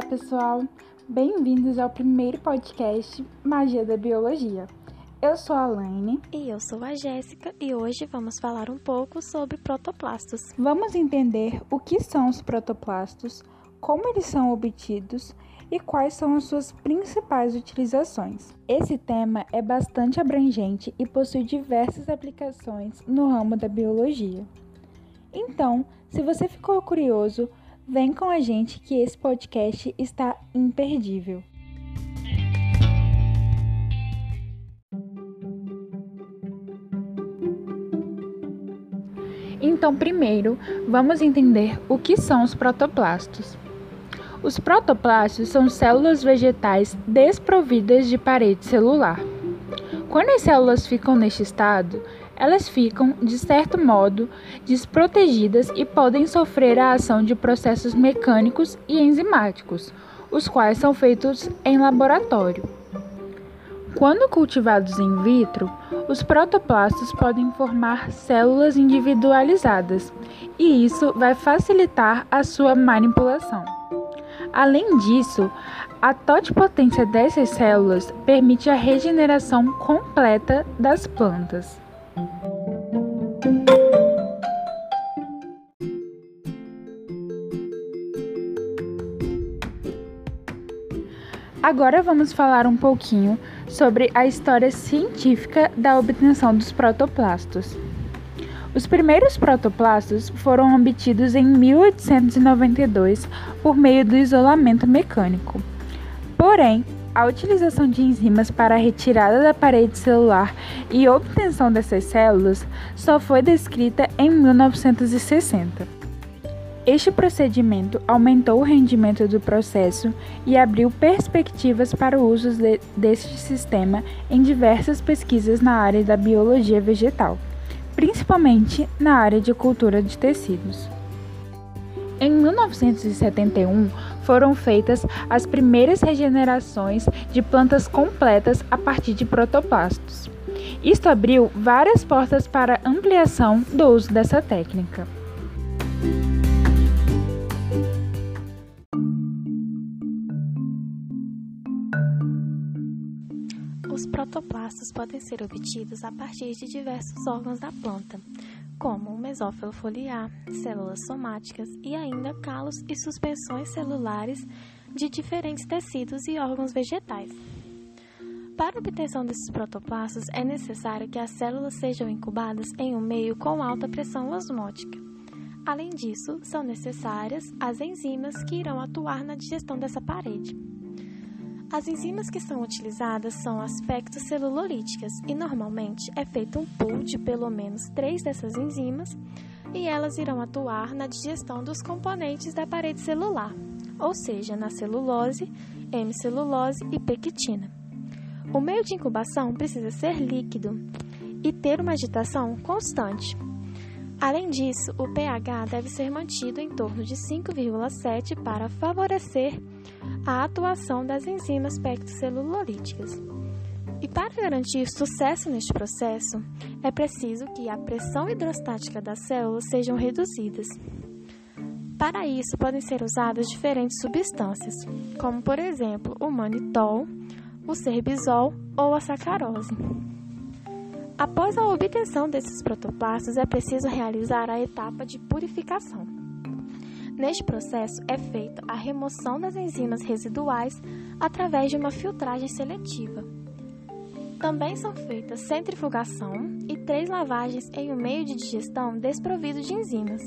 Olá, pessoal! Bem-vindos ao primeiro podcast Magia da Biologia. Eu sou a Laine. E eu sou a Jéssica e hoje vamos falar um pouco sobre protoplastos. Vamos entender o que são os protoplastos, como eles são obtidos e quais são as suas principais utilizações. Esse tema é bastante abrangente e possui diversas aplicações no ramo da biologia. Então, se você ficou curioso, Vem com a gente que esse podcast está imperdível. Então, primeiro, vamos entender o que são os protoplastos. Os protoplastos são células vegetais desprovidas de parede celular. Quando as células ficam neste estado, elas ficam, de certo modo, desprotegidas e podem sofrer a ação de processos mecânicos e enzimáticos, os quais são feitos em laboratório. Quando cultivados in vitro, os protoplastos podem formar células individualizadas, e isso vai facilitar a sua manipulação. Além disso, a totipotência dessas células permite a regeneração completa das plantas. Agora vamos falar um pouquinho sobre a história científica da obtenção dos protoplastos. Os primeiros protoplastos foram obtidos em 1892 por meio do isolamento mecânico. Porém, a utilização de enzimas para a retirada da parede celular e obtenção dessas células só foi descrita em 1960. Este procedimento aumentou o rendimento do processo e abriu perspectivas para o uso de, deste sistema em diversas pesquisas na área da biologia vegetal, principalmente na área de cultura de tecidos. Em 1971, foram feitas as primeiras regenerações de plantas completas a partir de protoplastos. Isto abriu várias portas para ampliação do uso dessa técnica. Os protoplastos podem ser obtidos a partir de diversos órgãos da planta, como o mesófilo foliar, células somáticas e ainda calos e suspensões celulares de diferentes tecidos e órgãos vegetais. Para a obtenção desses protoplastos, é necessário que as células sejam incubadas em um meio com alta pressão osmótica. Além disso, são necessárias as enzimas que irão atuar na digestão dessa parede. As enzimas que são utilizadas são as pectocelulolíticas e normalmente é feito um pool de pelo menos três dessas enzimas e elas irão atuar na digestão dos componentes da parede celular, ou seja, na celulose, hemicelulose e pectina. O meio de incubação precisa ser líquido e ter uma agitação constante. Além disso, o pH deve ser mantido em torno de 5,7 para favorecer a atuação das enzimas pectocelulolíticas. E para garantir sucesso neste processo, é preciso que a pressão hidrostática das células sejam reduzidas. Para isso, podem ser usadas diferentes substâncias, como por exemplo o manitol, o cerbisol ou a sacarose. Após a obtenção desses protoplastos, é preciso realizar a etapa de purificação. Neste processo é feita a remoção das enzimas residuais através de uma filtragem seletiva. Também são feitas centrifugação e três lavagens em um meio de digestão desprovido de enzimas.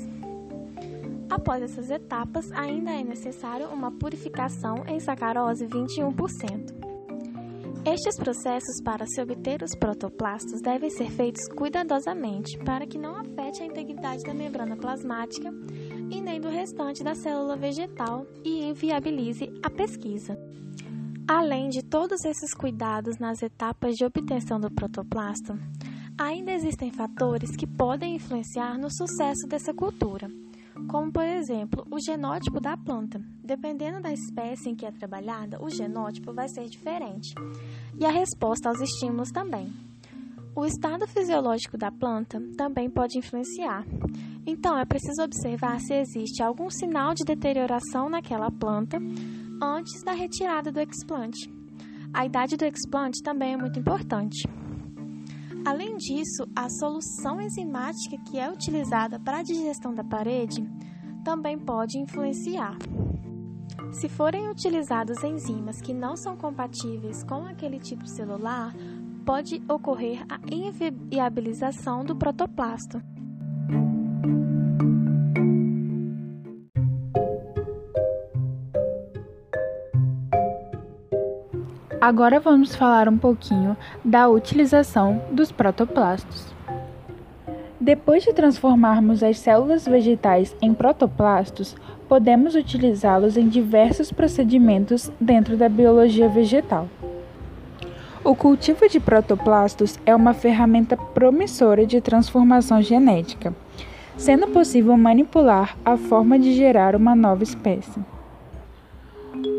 Após essas etapas, ainda é necessário uma purificação em sacarose 21%. Estes processos para se obter os protoplastos devem ser feitos cuidadosamente para que não afete a integridade da membrana plasmática e nem do restante da célula vegetal e inviabilize a pesquisa. Além de todos esses cuidados nas etapas de obtenção do protoplasto, ainda existem fatores que podem influenciar no sucesso dessa cultura como por exemplo o genótipo da planta. Dependendo da espécie em que é trabalhada, o genótipo vai ser diferente e a resposta aos estímulos também. O estado fisiológico da planta também pode influenciar. Então, é preciso observar se existe algum sinal de deterioração naquela planta antes da retirada do explante. A idade do explante também é muito importante. Além disso, a solução enzimática que é utilizada para a digestão da parede também pode influenciar. Se forem utilizados enzimas que não são compatíveis com aquele tipo celular, pode ocorrer a inviabilização do protoplasto. Agora vamos falar um pouquinho da utilização dos protoplastos. Depois de transformarmos as células vegetais em protoplastos, podemos utilizá-los em diversos procedimentos dentro da biologia vegetal. O cultivo de protoplastos é uma ferramenta promissora de transformação genética, sendo possível manipular a forma de gerar uma nova espécie.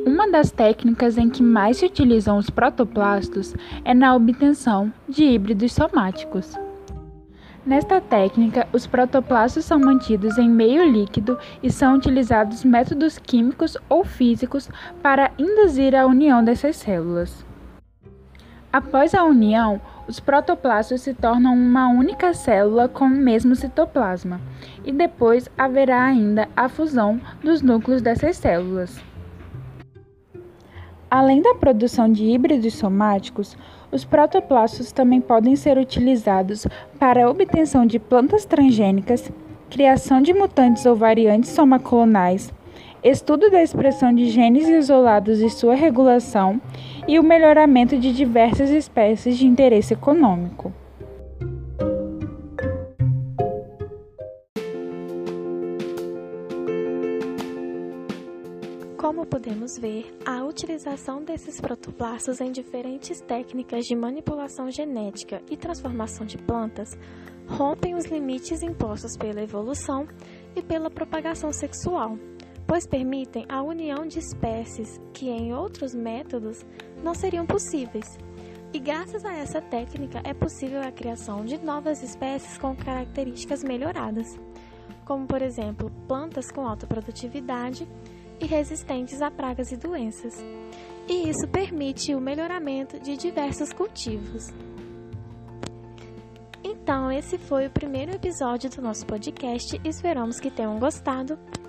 Uma das técnicas em que mais se utilizam os protoplastos é na obtenção de híbridos somáticos. Nesta técnica, os protoplastos são mantidos em meio líquido e são utilizados métodos químicos ou físicos para induzir a união dessas células. Após a união, os protoplastos se tornam uma única célula com o mesmo citoplasma, e depois haverá ainda a fusão dos núcleos dessas células. Além da produção de híbridos somáticos, os protoplastos também podem ser utilizados para a obtenção de plantas transgênicas, criação de mutantes ou variantes somaclonais, estudo da expressão de genes isolados e sua regulação e o melhoramento de diversas espécies de interesse econômico. Como podemos ver, a utilização desses protoplastos em diferentes técnicas de manipulação genética e transformação de plantas rompem os limites impostos pela evolução e pela propagação sexual, pois permitem a união de espécies que em outros métodos não seriam possíveis. E graças a essa técnica é possível a criação de novas espécies com características melhoradas, como por exemplo plantas com alta produtividade e resistentes a pragas e doenças. E isso permite o melhoramento de diversos cultivos. Então, esse foi o primeiro episódio do nosso podcast. Esperamos que tenham gostado